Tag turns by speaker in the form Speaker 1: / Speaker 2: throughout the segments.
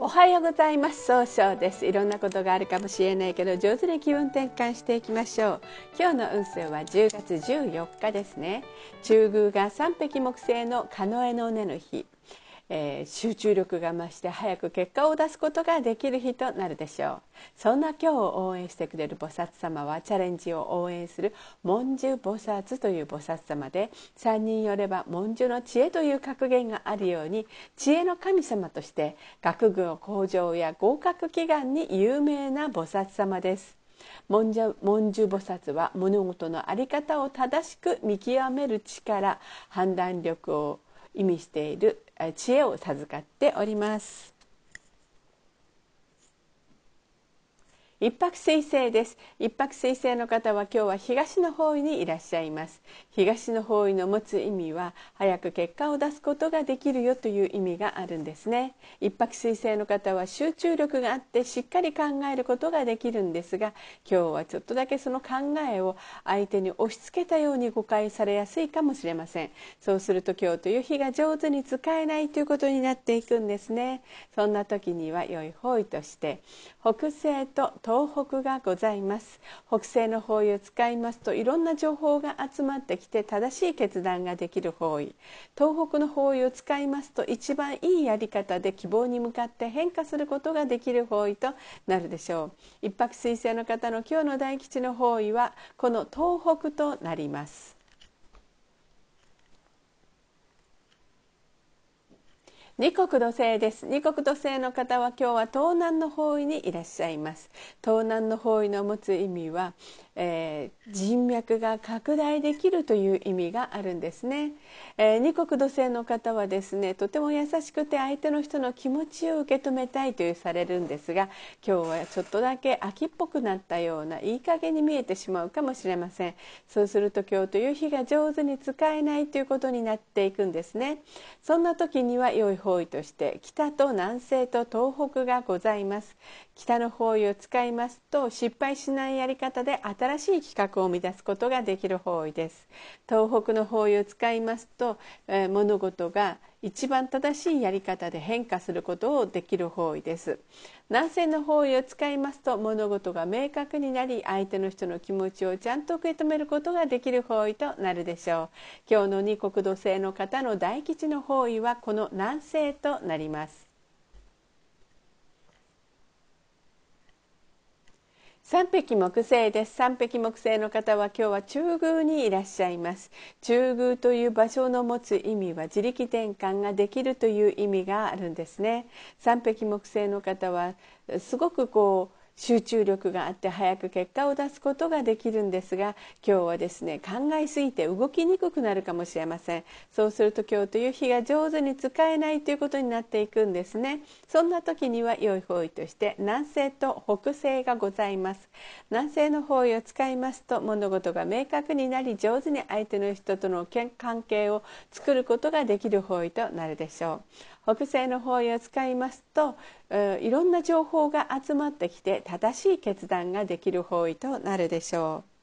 Speaker 1: おはようございます。総称です。いろんなことがあるかもしれないけど上手に気分転換していきましょう。今日の運勢は10月14日ですね。中宮が三匹木星のカノエの根の日。えー、集中力が増して早く結果を出すことができる日となるでしょう。そんな今日を応援してくれる菩薩様はチャレンジを応援する文殊菩薩という菩薩様で3人よれば文殊の知恵という格言があるように知恵の神様として学業向上や合格祈願に有名な菩薩様です。文殊文殊菩薩は物事の在り方を正しく見極める力判断力を意味している知恵を授かっております。一泊水星です。一泊水星の方は今日は東の方位にいらっしゃいます。東の方位の持つ意味は早く結果を出すことができるよという意味があるんですね。一泊水星の方は集中力があってしっかり考えることができるんですが今日はちょっとだけその考えを相手に押し付けたように誤解されやすいかもしれません。そうすると今日という日が上手に使えないということになっていくんですね。そんな時には良い方位として北西と東北がございます。北西の方位を使いますといろんな情報が集まってきて正しい決断ができる方位。東北の方位を使いますと一番いいやり方で希望に向かって変化することができる方位となるでしょう。一泊水星の方の今日の大吉の方位はこの東北となります。二国土星です。二国土星の方は今日は東南の方位にいらっしゃいます。東南の方位の持つ意味はえー、人脈が拡大できるという意味があるんですね、えー、二国土星の方はですねとても優しくて相手の人の気持ちを受け止めたいというされるんですが今日はちょっとだけ秋っぽくなったようないい加減に見えてしまうかもしれません。そうすると今日という日が上手に使えないということになっていくんですね。そんな時には良い方位として北と南西と東北がございます。北の方位を使いますと失敗しないやり方で新しい企画を生み出すことができる方位です。東北の方位を使いますと、えー、物事が一番正しいやり方で変化することをできる方位です。南西の方位を使いますと物事が明確になり相手の人の気持ちをちゃんと受け止めることができる方位となるでしょう。今日の二国土星の方の大吉の方位はこの南西となります。三匹木星です。三匹木星の方は今日は中宮にいらっしゃいます。中宮という場所の持つ意味は自力転換ができるという意味があるんですね。三匹木星の方はすごくこう集中力があって早く結果を出すことができるんですが今日はですね考えすぎて動きにくくなるかもしれません。そうすると今日という日が上手に使えないということになっていくんですね。そんな時には良い方位として南西と北西がございます。南西の方位を使いますと物事が明確になり上手に相手の人との関係を作ることができる方位となるでしょう。北西の方位を使いますといろんな情報が集まってきて正しい決断ができる方位となるでしょう。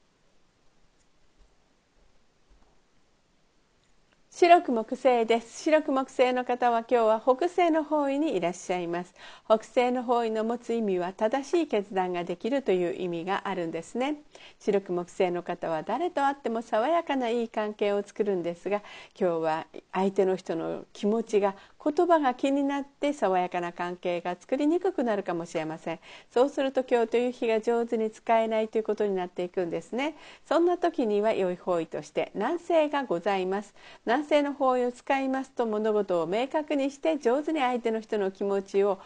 Speaker 1: 白く木星です。白く木星の方は今日は北西の方位にいらっしゃいます。北西の方位の持つ意味は正しい決断ができるという意味があるんですね。白く木星の方は誰と会っても爽やかないい関係を作るんですが今日は相手の人の気持ちが言葉が気になって爽やかな関係が作りにくくなるかもしれません。そうすると今日という日が上手に使えないということになっていくんですね。そんな時には良い方位として南西がございます。南西の方位を使いますと物事を明確にして上手に相手の人の気持ちを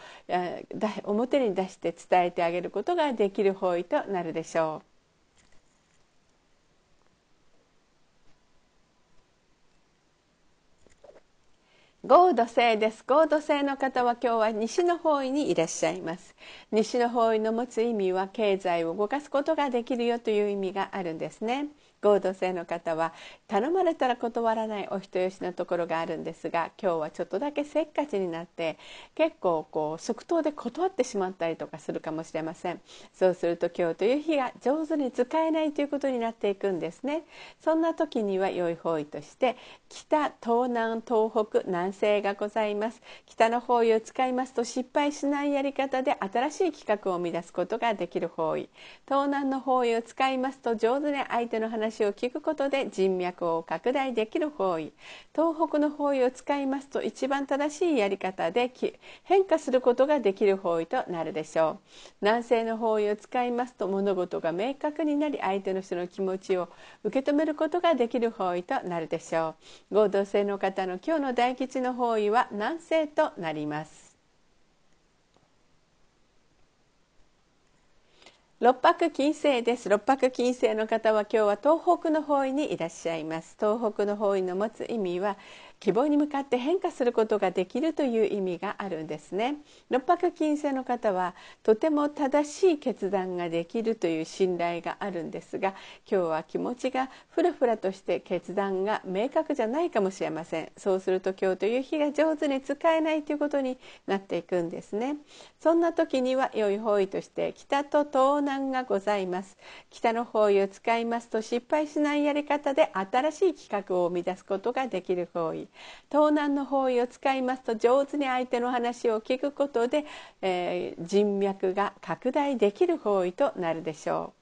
Speaker 1: 表に出して伝えてあげることができる方位となるでしょう。合土星です。合土星の方は今日は西の方位にいらっしゃいます。西の方位の持つ意味は経済を動かすことができるよという意味があるんですね。合同性の方は頼まれたら断らないお人よしのところがあるんですが今日はちょっとだけせっかちになって結構こう即答で断ってしまったりとかするかもしれません。そうすると今日という日が上手に使えないということになっていくんですね。そんな時には良い方位として北東南東北南西がございます。北の方位を使いますと失敗しないやり方で新しい企画を生み出すことができる方位。東南の方位を使いますと上手に相手の話を聞くことで人脈を拡大できる方位東北の方位を使いますと一番正しいやり方で変化することができる方位となるでしょう。南西の方位を使いますと物事が明確になり相手の人の気持ちを受け止めることができる方位となるでしょう。合同性の方の今日の大吉の方位は南西となります。六白金星です。六白金星の方は今日は東北の方位にいらっしゃいます。東北の方位の持つ意味は希望に向かって変化することができるという意味があるんですね。六白金星の方はとても正しい決断ができるという信頼があるんですが今日は気持ちがふらふらとして決断が明確じゃないかもしれません。そうすると今日という日が上手に使えないということになっていくんですね。そんな時には良い方位として北と東南がございます。北の方位を使いますと失敗しないやり方で新しい企画を生み出すことができる方位。盗難の方位を使いますと上手に相手の話を聞くことで、人脈が拡大できる方位となるでしょう。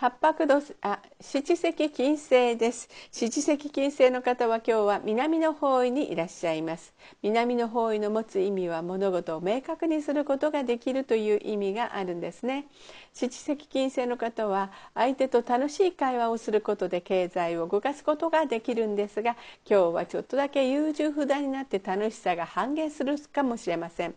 Speaker 1: 八白土あ七石金星です。七石金星の方は今日は南の方位にいらっしゃいます。南の方位の持つ意味は物事を明確にすることができるという意味があるんですね。七石金星の方は相手と楽しい会話をすることで経済を動かすことができるんですが今日はちょっとだけ優柔不断になって楽しさが半減するかもしれません。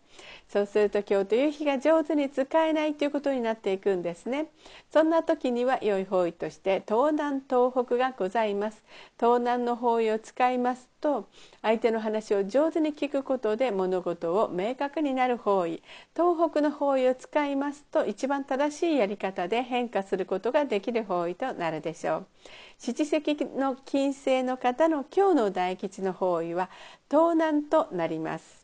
Speaker 1: そうすると今日という日が上手に使えないということになっていくんですね。そんな時には良い方位として東南東北がございます。東南の方位を使いますと相手の話を上手に聞くことで物事を明確になる方位。東北の方位を使いますと一番正しいやり方で変化することができる方位となるでしょう。七石の金星の方の今日の大吉の方位は東南となります。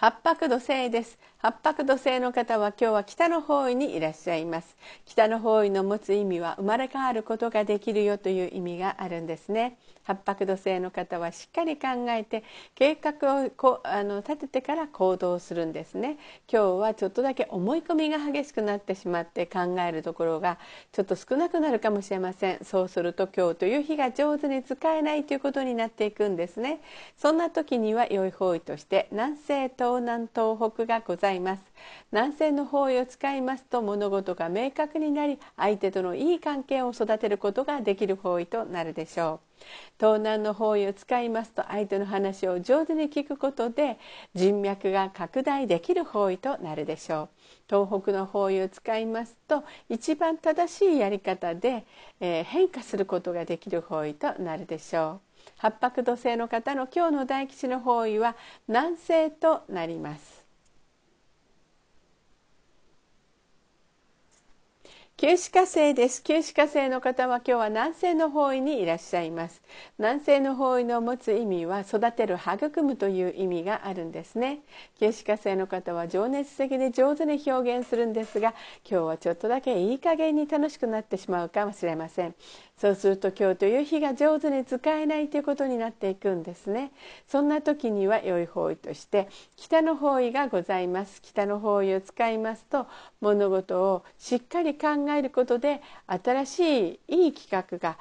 Speaker 1: 八白土星です。八白土星の方は今日は北の方位にいらっしゃいます。北の方位の持つ意味は生まれ変わることができるよという意味があるんですね。八白土星の方はしっかり考えて計画をこあの立ててから行動するんですね。今日はちょっとだけ思い込みが激しくなってしまって考えるところがちょっと少なくなるかもしれません。そうすると今日という日が上手に使えないということになっていくんですね。そんな時には良い方位として南西東東南東北がございます。南西の方位を使いますと物事が明確になり相手とのいい関係を育てることができる方位となるでしょう。東南の方位を使いますと相手の話を上手に聞くことで人脈が拡大できる方位となるでしょう。東北の方位を使いますと一番正しいやり方で、えー、変化することができる方位となるでしょう。八白土星の方の今日の大吉の方位は南西となります。九死火星です。九死火星の方は今日は南西の方位にいらっしゃいます。南西の方位の持つ意味は育てる育むという意味があるんですね。九死火星の方は情熱的で上手に表現するんですが今日はちょっとだけいい加減に楽しくなってしまうかもしれません。そうすると今日という日が上手に使えないということになっていくんですね。そんな時には良い方位として北の方位がございます。北の方位を使いますと物事をしっかり考えることで新しいいい企画が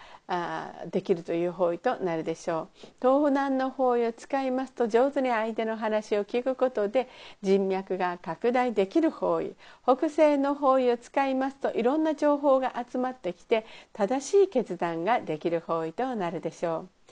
Speaker 1: できるという方位となるでしょう。東南の方位を使いますと上手に相手の話を聞くことで人脈が拡大できる方位北西の方位を使いますといろんな情報が集まってきて正しい決断ができる方位となるでしょう。